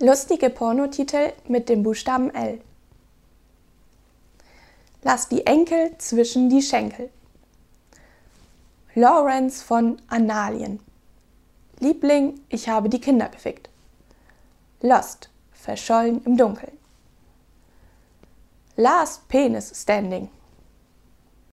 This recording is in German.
Lustige Pornotitel mit dem Buchstaben L. Lass die Enkel zwischen die Schenkel. Lawrence von Annalien. Liebling, ich habe die Kinder gefickt. Lost, verschollen im Dunkeln. Last Penis Standing.